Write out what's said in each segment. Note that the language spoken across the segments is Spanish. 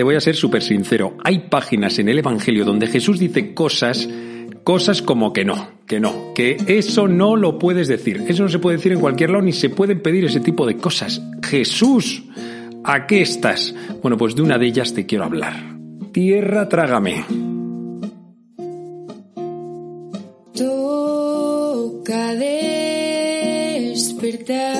Te voy a ser súper sincero. Hay páginas en el Evangelio donde Jesús dice cosas, cosas como que no, que no, que eso no lo puedes decir. Eso no se puede decir en cualquier lado ni se pueden pedir ese tipo de cosas. Jesús, ¿a qué estás? Bueno, pues de una de ellas te quiero hablar. Tierra, trágame. Toca despertar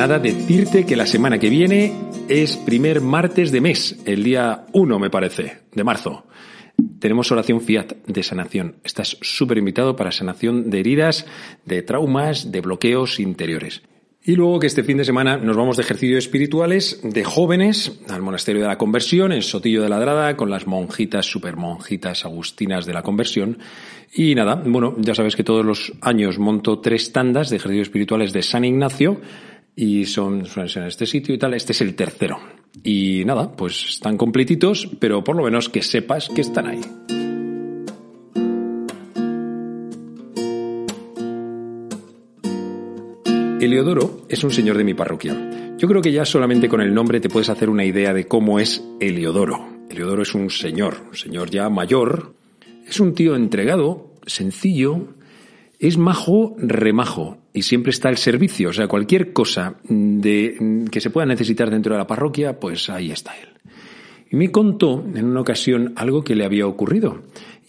Nada, decirte que la semana que viene es primer martes de mes, el día 1 me parece, de marzo. Tenemos oración Fiat de sanación. Estás súper invitado para sanación de heridas, de traumas, de bloqueos interiores. Y luego que este fin de semana nos vamos de ejercicios espirituales de jóvenes al Monasterio de la Conversión en Sotillo de la Drada con las monjitas, super monjitas agustinas de la Conversión. Y nada, bueno, ya sabes que todos los años monto tres tandas de ejercicios espirituales de San Ignacio y son, en este sitio y tal. Este es el tercero. Y nada, pues están completitos, pero por lo menos que sepas que están ahí. Eliodoro es un señor de mi parroquia. Yo creo que ya solamente con el nombre te puedes hacer una idea de cómo es Eliodoro. Eliodoro es un señor, un señor ya mayor. Es un tío entregado, sencillo, es majo, remajo y siempre está al servicio. O sea, cualquier cosa de, que se pueda necesitar dentro de la parroquia, pues ahí está él. Y me contó en una ocasión algo que le había ocurrido.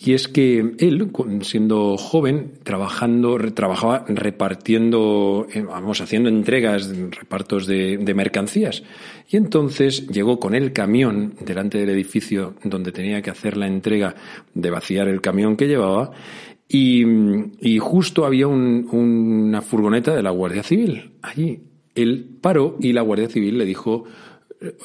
Y es que él, siendo joven, trabajando, trabajaba repartiendo, eh, vamos, haciendo entregas, repartos de, de, mercancías. Y entonces llegó con el camión delante del edificio donde tenía que hacer la entrega de vaciar el camión que llevaba. Y, y justo había un, una furgoneta de la Guardia Civil allí. Él paró y la Guardia Civil le dijo,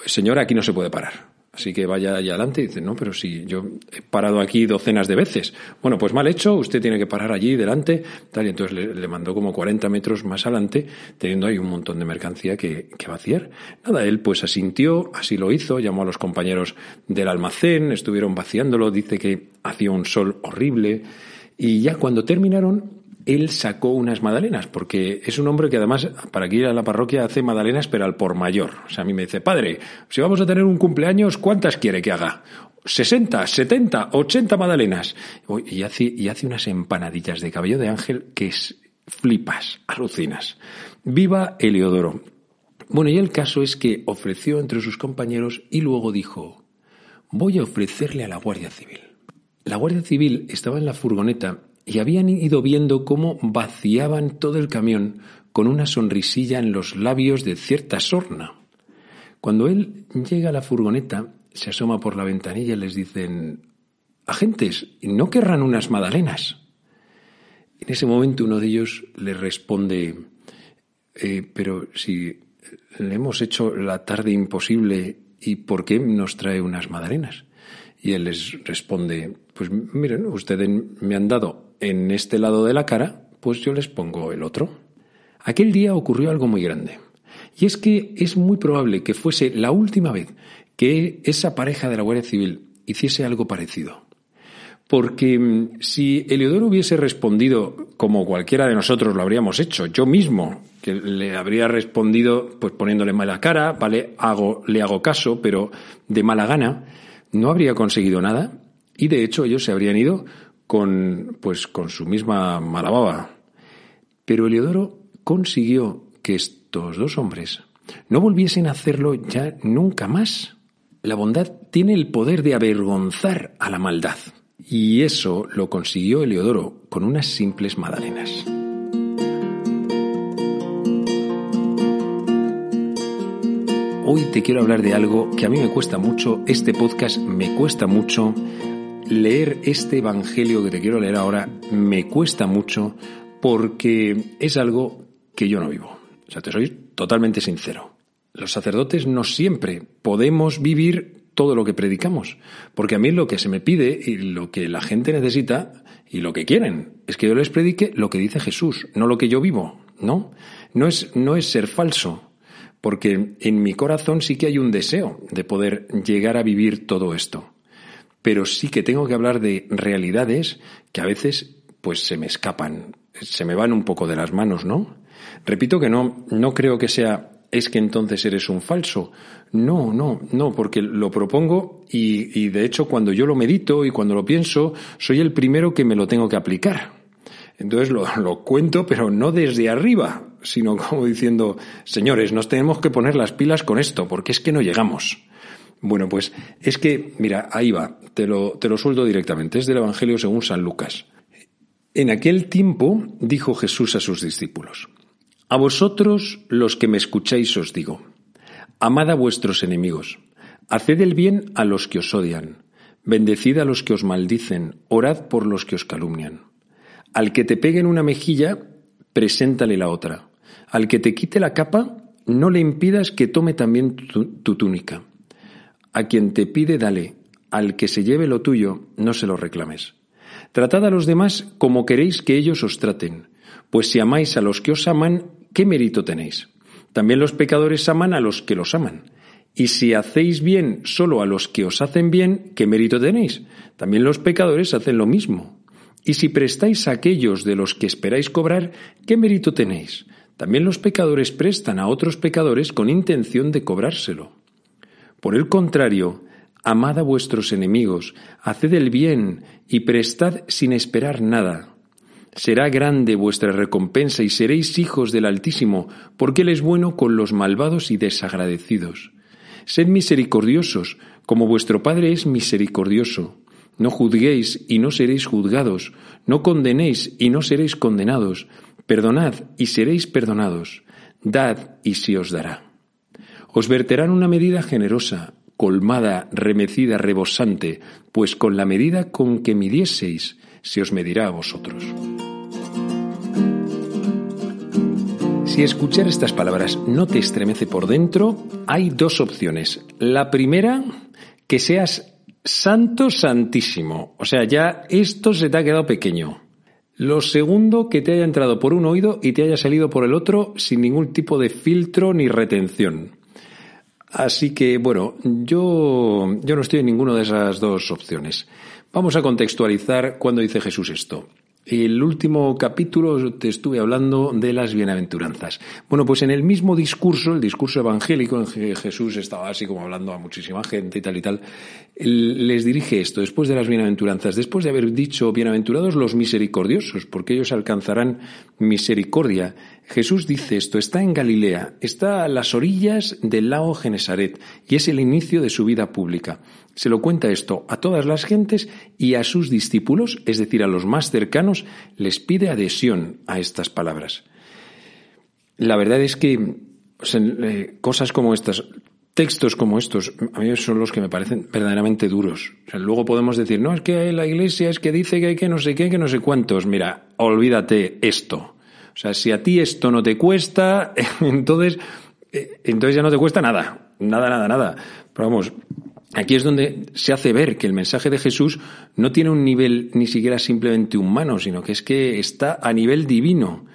señora, aquí no se puede parar. Así que vaya allá adelante y dice, no, pero si yo he parado aquí docenas de veces. Bueno, pues mal hecho, usted tiene que parar allí delante, tal, y entonces le, le mandó como 40 metros más adelante, teniendo ahí un montón de mercancía que, que vaciar. Nada, él pues asintió, así lo hizo, llamó a los compañeros del almacén, estuvieron vaciándolo, dice que hacía un sol horrible, y ya cuando terminaron, él sacó unas magdalenas, porque es un hombre que además, para que ir a la parroquia, hace magdalenas, pero al por mayor. O sea, a mí me dice, padre, si vamos a tener un cumpleaños, ¿cuántas quiere que haga? 60, 70, 80 magdalenas. Y hace, y hace unas empanadillas de cabello de ángel que es, flipas, alucinas. Viva Eliodoro. Bueno, y el caso es que ofreció entre sus compañeros y luego dijo, voy a ofrecerle a la Guardia Civil. La Guardia Civil estaba en la furgoneta y habían ido viendo cómo vaciaban todo el camión con una sonrisilla en los labios de cierta sorna. Cuando él llega a la furgoneta, se asoma por la ventanilla y les dicen Agentes, ¿no querrán unas magdalenas? En ese momento uno de ellos le responde eh, Pero si le hemos hecho la tarde imposible, ¿y por qué nos trae unas magdalenas? Y él les responde Pues miren, ustedes me han dado en este lado de la cara, pues yo les pongo el otro. Aquel día ocurrió algo muy grande. Y es que es muy probable que fuese la última vez que esa pareja de la Guardia Civil hiciese algo parecido. Porque mm, si Eliodoro hubiese respondido como cualquiera de nosotros lo habríamos hecho, yo mismo, que le habría respondido pues poniéndole mala cara, vale, le hago caso, pero de mala gana, no habría conseguido nada y de hecho ellos se habrían ido con, pues, con su misma mala baba. Pero Eliodoro consiguió que estos dos hombres no volviesen a hacerlo ya nunca más. La bondad tiene el poder de avergonzar a la maldad. Y eso lo consiguió Eleodoro con unas simples magdalenas. Hoy te quiero hablar de algo que a mí me cuesta mucho, este podcast me cuesta mucho, leer este Evangelio que te quiero leer ahora me cuesta mucho porque es algo que yo no vivo. O sea, te soy totalmente sincero. Los sacerdotes no siempre podemos vivir todo lo que predicamos, porque a mí lo que se me pide y lo que la gente necesita y lo que quieren es que yo les predique lo que dice Jesús, no lo que yo vivo, ¿no? No es, no es ser falso, porque en mi corazón sí que hay un deseo de poder llegar a vivir todo esto. Pero sí que tengo que hablar de realidades que a veces pues se me escapan, se me van un poco de las manos, ¿no? Repito que no, no creo que sea es que entonces eres un falso. No, no, no, porque lo propongo y, y, de hecho cuando yo lo medito y cuando lo pienso, soy el primero que me lo tengo que aplicar. Entonces lo, lo cuento, pero no desde arriba, sino como diciendo, señores, nos tenemos que poner las pilas con esto, porque es que no llegamos. Bueno, pues es que, mira, ahí va, te lo, te lo suelto directamente, es del Evangelio según San Lucas. En aquel tiempo dijo Jesús a sus discípulos, a vosotros los que me escucháis os digo, amad a vuestros enemigos, haced el bien a los que os odian, bendecid a los que os maldicen, orad por los que os calumnian. Al que te pegue en una mejilla, preséntale la otra. Al que te quite la capa, no le impidas que tome también tu, túnica. A quien te pide, dale. Al que se lleve lo tuyo, no se lo reclames. Tratad a los demás como queréis que ellos os traten pues si amáis a los que os aman, ¿qué mérito tenéis? También los pecadores aman a los que los aman. Y si hacéis bien solo a los que os hacen bien, ¿qué mérito tenéis? También los pecadores hacen lo mismo. Y si prestáis a aquellos de los que esperáis cobrar, ¿qué mérito tenéis? También los pecadores prestan a otros pecadores con intención de cobrárselo. Por el contrario, amad a vuestros enemigos, haced el bien y prestad sin esperar nada Será grande vuestra recompensa y seréis hijos del Altísimo, porque Él es bueno con los malvados y desagradecidos. Sed misericordiosos, como vuestro Padre es misericordioso. No juzguéis y no seréis juzgados, no condenéis y no seréis condenados, perdonad y seréis perdonados, dad y se os dará. Os verterán una medida generosa, colmada, remecida, rebosante, pues con la medida con que midieseis, se os medirá a vosotros. Si escuchar estas palabras no te estremece por dentro, hay dos opciones. La primera, que seas santo santísimo. O sea, ya esto se te ha quedado pequeño. Lo segundo, que te haya entrado por un oído y te haya salido por el otro sin ningún tipo de filtro ni retención. Así que, bueno, yo, yo no estoy en ninguna de esas dos opciones. Vamos a contextualizar cuando dice Jesús esto. El último capítulo te estuve hablando de las bienaventuranzas. Bueno, pues en el mismo discurso, el discurso evangélico, en que Jesús estaba así como hablando a muchísima gente y tal y tal, les dirige esto, después de las bienaventuranzas, después de haber dicho, bienaventurados los misericordiosos, porque ellos alcanzarán misericordia. Jesús dice esto, está en Galilea, está a las orillas del lago Genesaret, y es el inicio de su vida pública. Se lo cuenta esto a todas las gentes y a sus discípulos, es decir, a los más cercanos, les pide adhesión a estas palabras. La verdad es que eh, cosas como estas, textos como estos, a mí son los que me parecen verdaderamente duros. luego podemos decir, no, es que la iglesia es que dice que hay que no sé qué, que no sé cuántos. Mira, olvídate esto. O sea, si a ti esto no te cuesta, entonces, eh, entonces ya no te cuesta nada. Nada, nada, nada. Pero vamos, Aquí es donde se hace ver que el mensaje de Jesús no tiene un nivel ni siquiera simplemente humano, sino que es que está a nivel divino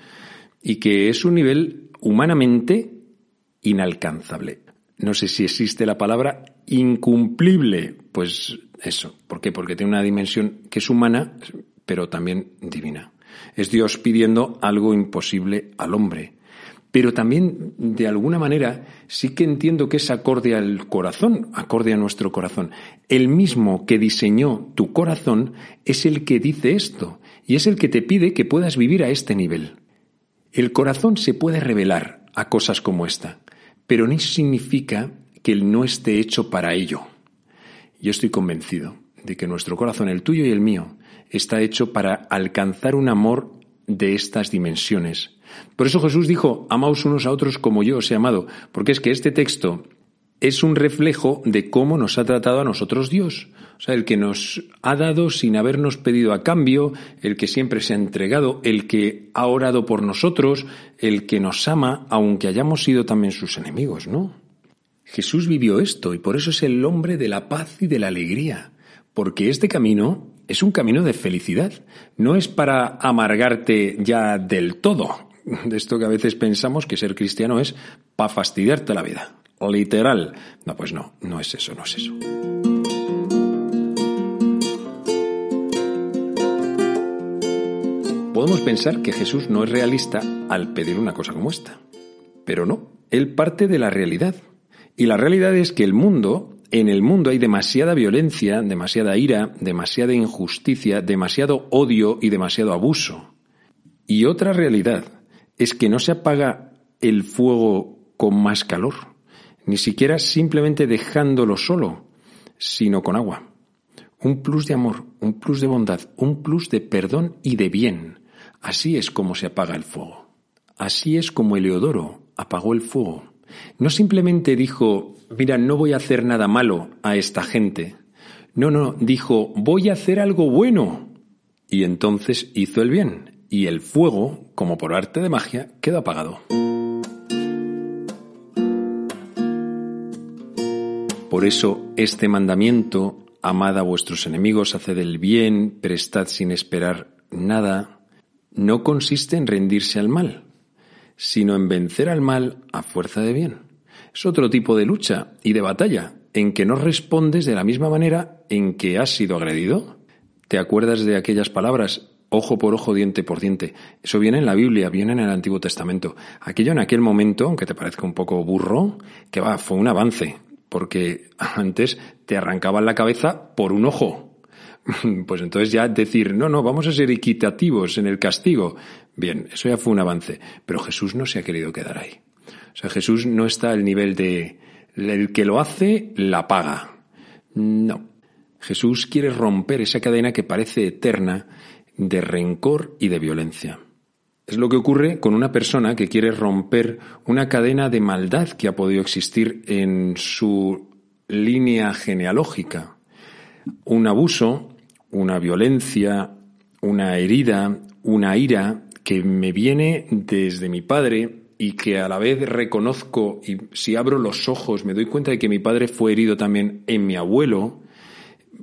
y que es un nivel humanamente inalcanzable. no sé si existe la palabra incumplible. Pues eso. ¿Por qué? Porque tiene una dimensión que es humana, pero también divina. Es Dios pidiendo algo imposible al hombre. Pero también, de alguna manera, sí que entiendo que es acorde al corazón, acorde a nuestro corazón. El mismo que diseñó tu corazón es el que dice esto, y es el que te pide que puedas vivir a este nivel. El corazón se puede revelar a cosas como esta, pero no significa que él no esté hecho para ello. Yo estoy convencido de que nuestro corazón, el tuyo y el mío, está hecho para alcanzar un amor de estas dimensiones. Por eso Jesús dijo, amaos unos a otros como yo os he amado, porque es que este texto es un reflejo de cómo nos ha tratado a nosotros Dios. O sea, el que nos ha dado sin habernos pedido a cambio, el que siempre se ha entregado, el que ha orado por nosotros, el que nos ama, aunque hayamos sido también sus enemigos, ¿no? Jesús vivió esto y por eso es el hombre de la paz y de la alegría, porque este camino es un camino de felicidad. No es para amargarte ya del todo. De esto que a veces pensamos que ser cristiano es para fastidiarte la vida. Literal. No, pues no, no es eso, no es eso. Podemos pensar que Jesús no es realista al pedir una cosa como esta. Pero no, él parte de la realidad. Y la realidad es que el mundo en el mundo hay demasiada violencia, demasiada ira, demasiada injusticia, demasiado odio y demasiado abuso. Y otra realidad es que no se apaga el fuego con más calor, ni siquiera simplemente dejándolo solo, sino con agua. Un plus de amor, un plus de bondad, un plus de perdón y de bien. Así es como se apaga el fuego. Así es como Eleodoro apagó el fuego. No simplemente dijo, mira, no voy a hacer nada malo a esta gente. No, no, dijo, voy a hacer algo bueno. Y entonces hizo el bien, y el fuego, como por arte de magia, quedó apagado. Por eso este mandamiento, amad a vuestros enemigos, haced el bien, prestad sin esperar nada, no consiste en rendirse al mal, sino en vencer al mal a fuerza de bien. Es otro tipo de lucha y de batalla, en que no respondes de la misma manera en que has sido agredido. ¿Te acuerdas de aquellas palabras? Ojo por ojo, diente por diente. Eso viene en la Biblia, viene en el Antiguo Testamento. Aquello en aquel momento, aunque te parezca un poco burro, que va, fue un avance, porque antes te arrancaban la cabeza por un ojo. Pues entonces ya decir, no, no, vamos a ser equitativos en el castigo. Bien, eso ya fue un avance, pero Jesús no se ha querido quedar ahí. O sea, Jesús no está al nivel de el que lo hace, la paga. No. Jesús quiere romper esa cadena que parece eterna de rencor y de violencia. Es lo que ocurre con una persona que quiere romper una cadena de maldad que ha podido existir en su línea genealógica. Un abuso, una violencia, una herida, una ira que me viene desde mi padre y que a la vez reconozco y si abro los ojos me doy cuenta de que mi padre fue herido también en mi abuelo,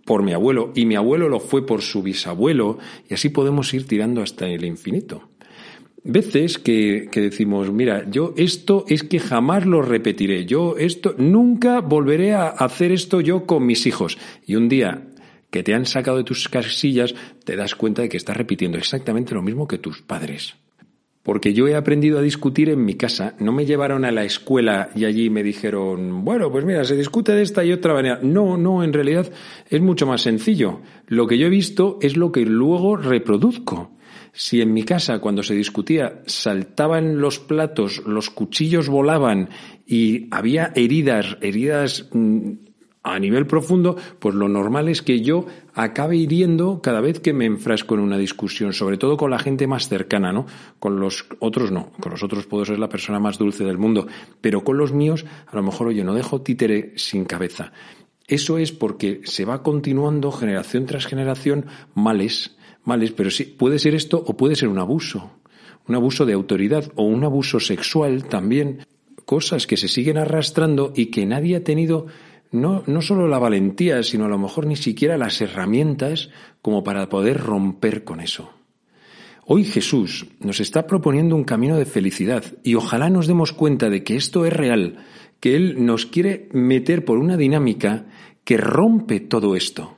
por mi abuelo, y mi abuelo lo fue por su bisabuelo, y así podemos ir tirando hasta el infinito. Veces que, que, decimos, mira, yo esto es que jamás lo repetiré, yo esto, nunca volveré a hacer esto yo con mis hijos. Y un día que te han sacado de tus casillas, te das cuenta de que estás repitiendo exactamente lo mismo que tus padres porque yo he aprendido a discutir en mi casa. No me llevaron a la escuela y allí me dijeron, bueno, pues mira, se discute de esta y otra manera. No, no, en realidad es mucho más sencillo. Lo que yo he visto es lo que luego reproduzco. Si en mi casa cuando se discutía saltaban los platos, los cuchillos volaban y había heridas, heridas mm, a nivel profundo, pues lo normal es que yo acabe hiriendo cada vez que me enfrasco en una discusión, sobre todo con la gente más cercana, ¿no? Con los otros no, con los otros puedo ser la persona más dulce del mundo, pero con los míos a lo mejor, oye, no dejo títere sin cabeza. Eso es porque se va continuando generación tras generación males, males, pero sí, puede ser esto o puede ser un abuso, un abuso de autoridad o un abuso sexual también, cosas que se siguen arrastrando y que nadie ha tenido no, no solo la valentía, sino a lo mejor ni siquiera las herramientas como para poder romper con eso. Hoy Jesús nos está proponiendo un camino de felicidad y ojalá nos demos cuenta de que esto es real, que Él nos quiere meter por una dinámica que rompe todo esto.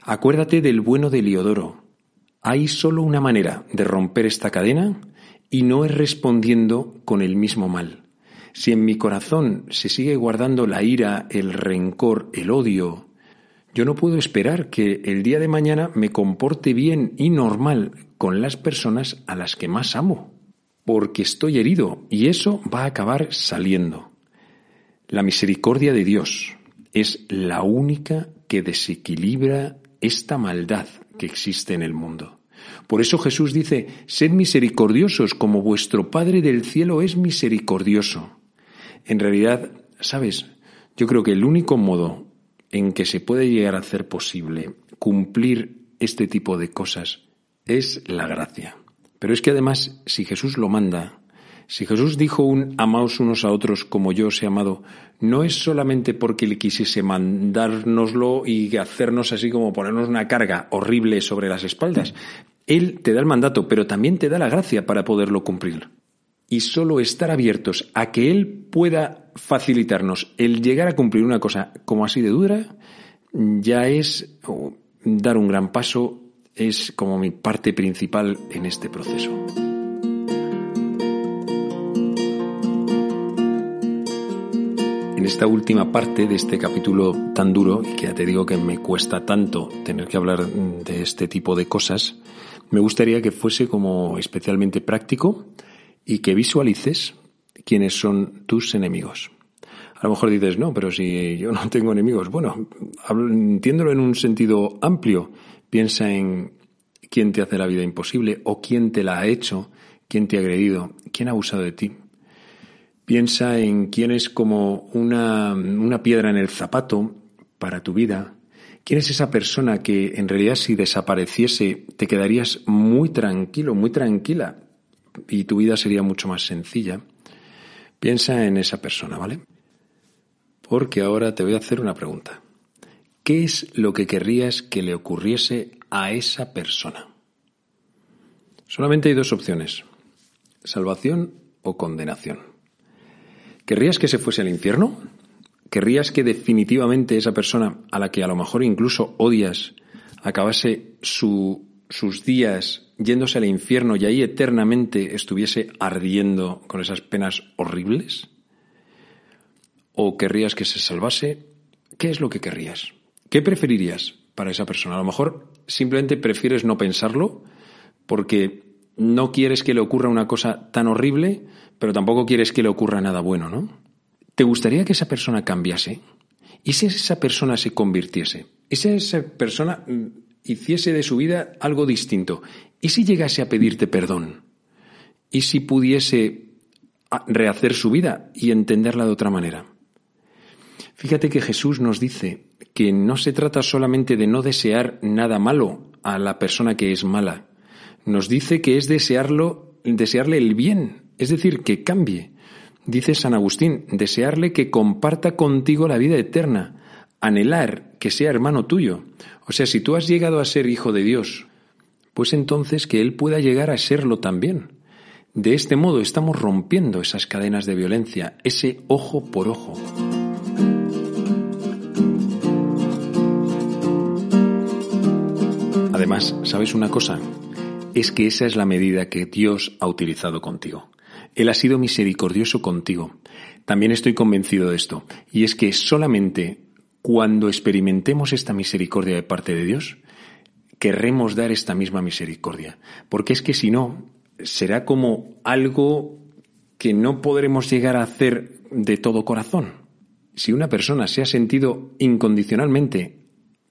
Acuérdate del bueno de Liodoro. Hay solo una manera de romper esta cadena y no es respondiendo con el mismo mal. Si en mi corazón se sigue guardando la ira, el rencor, el odio, yo no puedo esperar que el día de mañana me comporte bien y normal con las personas a las que más amo, porque estoy herido y eso va a acabar saliendo. La misericordia de Dios es la única que desequilibra esta maldad que existe en el mundo. Por eso Jesús dice, sed misericordiosos como vuestro Padre del cielo es misericordioso. En realidad, ¿sabes? Yo creo que el único modo en que se puede llegar a hacer posible cumplir este tipo de cosas es la gracia. Pero es que además, si Jesús lo manda, si Jesús dijo un amaos unos a otros como yo os he amado, no es solamente porque le quisiese mandárnoslo y hacernos así como ponernos una carga horrible sobre las espaldas. Él te da el mandato, pero también te da la gracia para poderlo cumplir y solo estar abiertos a que Él pueda facilitarnos el llegar a cumplir una cosa como así de dura, ya es dar un gran paso, es como mi parte principal en este proceso. En esta última parte de este capítulo tan duro, y que ya te digo que me cuesta tanto tener que hablar de este tipo de cosas, me gustaría que fuese como especialmente práctico, y que visualices quiénes son tus enemigos. A lo mejor dices, no, pero si yo no tengo enemigos. Bueno, entiéndolo en un sentido amplio. Piensa en quién te hace la vida imposible o quién te la ha hecho, quién te ha agredido, quién ha abusado de ti. Piensa en quién es como una, una piedra en el zapato para tu vida. ¿Quién es esa persona que en realidad si desapareciese te quedarías muy tranquilo, muy tranquila? Y tu vida sería mucho más sencilla, piensa en esa persona, ¿vale? Porque ahora te voy a hacer una pregunta. ¿Qué es lo que querrías que le ocurriese a esa persona? Solamente hay dos opciones, salvación o condenación. ¿Querrías que se fuese al infierno? ¿Querrías que definitivamente esa persona, a la que a lo mejor incluso odias, acabase su, sus días yéndose al infierno y ahí eternamente estuviese ardiendo con esas penas horribles? ¿O querrías que se salvase? ¿Qué es lo que querrías? ¿Qué preferirías para esa persona? A lo mejor simplemente prefieres no pensarlo porque no quieres que le ocurra una cosa tan horrible, pero tampoco quieres que le ocurra nada bueno, ¿no? ¿Te gustaría que esa persona cambiase? ¿Y si esa persona se convirtiese? ¿Y si esa persona mm, hiciese de su vida algo distinto? ¿Y si llegase a pedirte perdón? ¿Y si pudiese rehacer su vida y entenderla de otra manera? Fíjate que Jesús nos dice que no se trata solamente de no desear nada malo a la persona que es mala. Nos dice que es desearlo, desearle el bien, es decir, que cambie. Dice San Agustín, desearle que comparta contigo la vida eterna, anhelar que sea hermano tuyo. O sea, si tú has llegado a ser hijo de Dios, pues entonces que Él pueda llegar a serlo también. De este modo estamos rompiendo esas cadenas de violencia, ese ojo por ojo. Además, ¿sabes una cosa? Es que esa es la medida que Dios ha utilizado contigo. Él ha sido misericordioso contigo. También estoy convencido de esto, y es que solamente cuando experimentemos esta misericordia de parte de Dios, querremos dar esta misma misericordia. Porque es que si no, será como algo que no podremos llegar a hacer de todo corazón. Si una persona se ha sentido incondicionalmente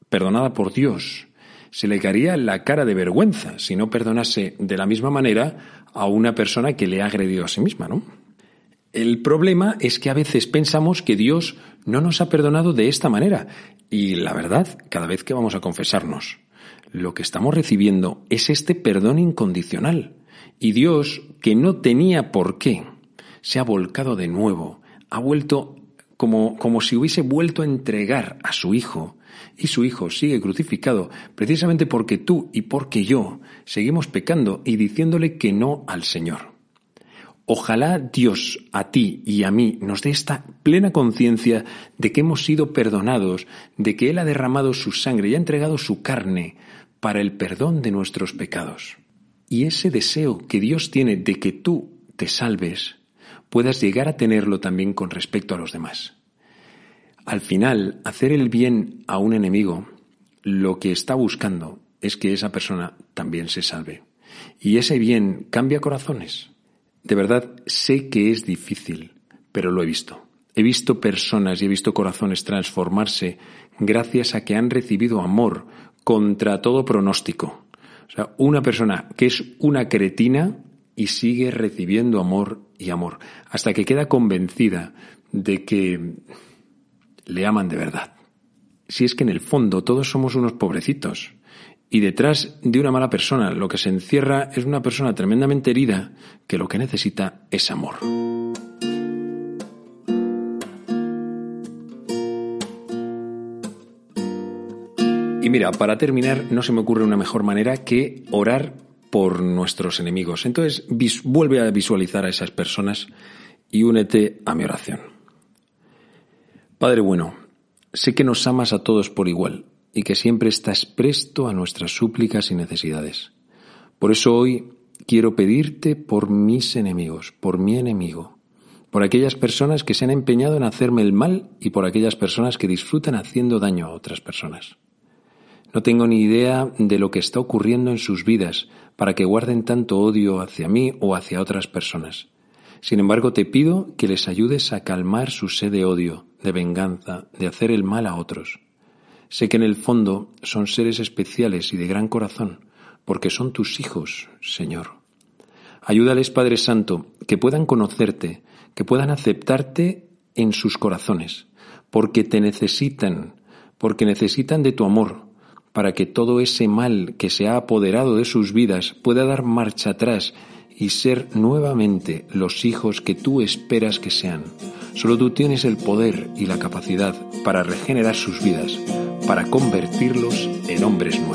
perdonada por Dios, se le caería la cara de vergüenza si no perdonase de la misma manera a una persona que le ha agredido a sí misma, ¿no? El problema es que a veces pensamos que Dios no nos ha perdonado de esta manera. Y la verdad, cada vez que vamos a confesarnos, lo que estamos recibiendo es este perdón incondicional. Y Dios, que no tenía por qué, se ha volcado de nuevo, ha vuelto como, como si hubiese vuelto a entregar a su Hijo, y su Hijo sigue crucificado precisamente porque tú y porque yo seguimos pecando y diciéndole que no al Señor. Ojalá Dios a ti y a mí nos dé esta plena conciencia de que hemos sido perdonados, de que Él ha derramado su sangre y ha entregado su carne para el perdón de nuestros pecados. Y ese deseo que Dios tiene de que tú te salves, puedas llegar a tenerlo también con respecto a los demás. Al final, hacer el bien a un enemigo, lo que está buscando es que esa persona también se salve. Y ese bien cambia corazones. De verdad, sé que es difícil, pero lo he visto. He visto personas y he visto corazones transformarse gracias a que han recibido amor contra todo pronóstico. O sea, una persona que es una cretina y sigue recibiendo amor y amor, hasta que queda convencida de que le aman de verdad. Si es que en el fondo todos somos unos pobrecitos y detrás de una mala persona lo que se encierra es una persona tremendamente herida que lo que necesita es amor. Y mira, para terminar, no se me ocurre una mejor manera que orar por nuestros enemigos. Entonces, vuelve a visualizar a esas personas y únete a mi oración. Padre bueno, sé que nos amas a todos por igual y que siempre estás presto a nuestras súplicas y necesidades. Por eso hoy quiero pedirte por mis enemigos, por mi enemigo, por aquellas personas que se han empeñado en hacerme el mal y por aquellas personas que disfrutan haciendo daño a otras personas. No tengo ni idea de lo que está ocurriendo en sus vidas para que guarden tanto odio hacia mí o hacia otras personas. Sin embargo, te pido que les ayudes a calmar su sed de odio, de venganza, de hacer el mal a otros. Sé que en el fondo son seres especiales y de gran corazón, porque son tus hijos, Señor. Ayúdales, Padre Santo, que puedan conocerte, que puedan aceptarte en sus corazones, porque te necesitan, porque necesitan de tu amor, para que todo ese mal que se ha apoderado de sus vidas pueda dar marcha atrás y ser nuevamente los hijos que tú esperas que sean. Solo tú tienes el poder y la capacidad para regenerar sus vidas, para convertirlos en hombres nuevos.